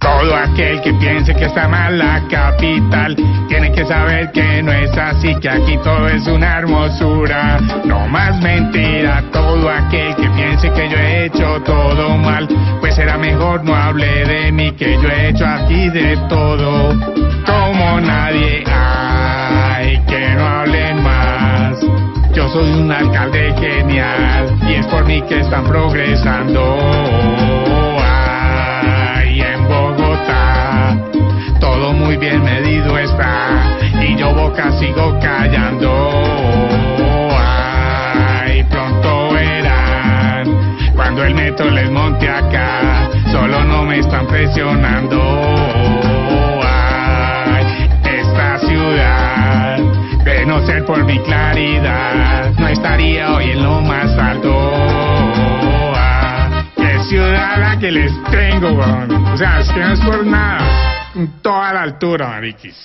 Todo aquel que piense que está mal la capital tiene que saber que no es así, que aquí todo es una hermosura. No más mentira, todo aquel que piense que yo he hecho todo mal, pues será mejor no hable de mí, que yo he hecho aquí de todo. Un alcalde genial y es por mí que están progresando. Ay, en Bogotá todo muy bien medido está y yo boca sigo callando. Ay, pronto verán cuando el metro les monte acá, solo no me están presionando. Por mi claridad, no estaría hoy en lo más alto. Ah, qué ciudad la que les tengo, weón. O sea, es que no es por. Toda la altura, mariquis.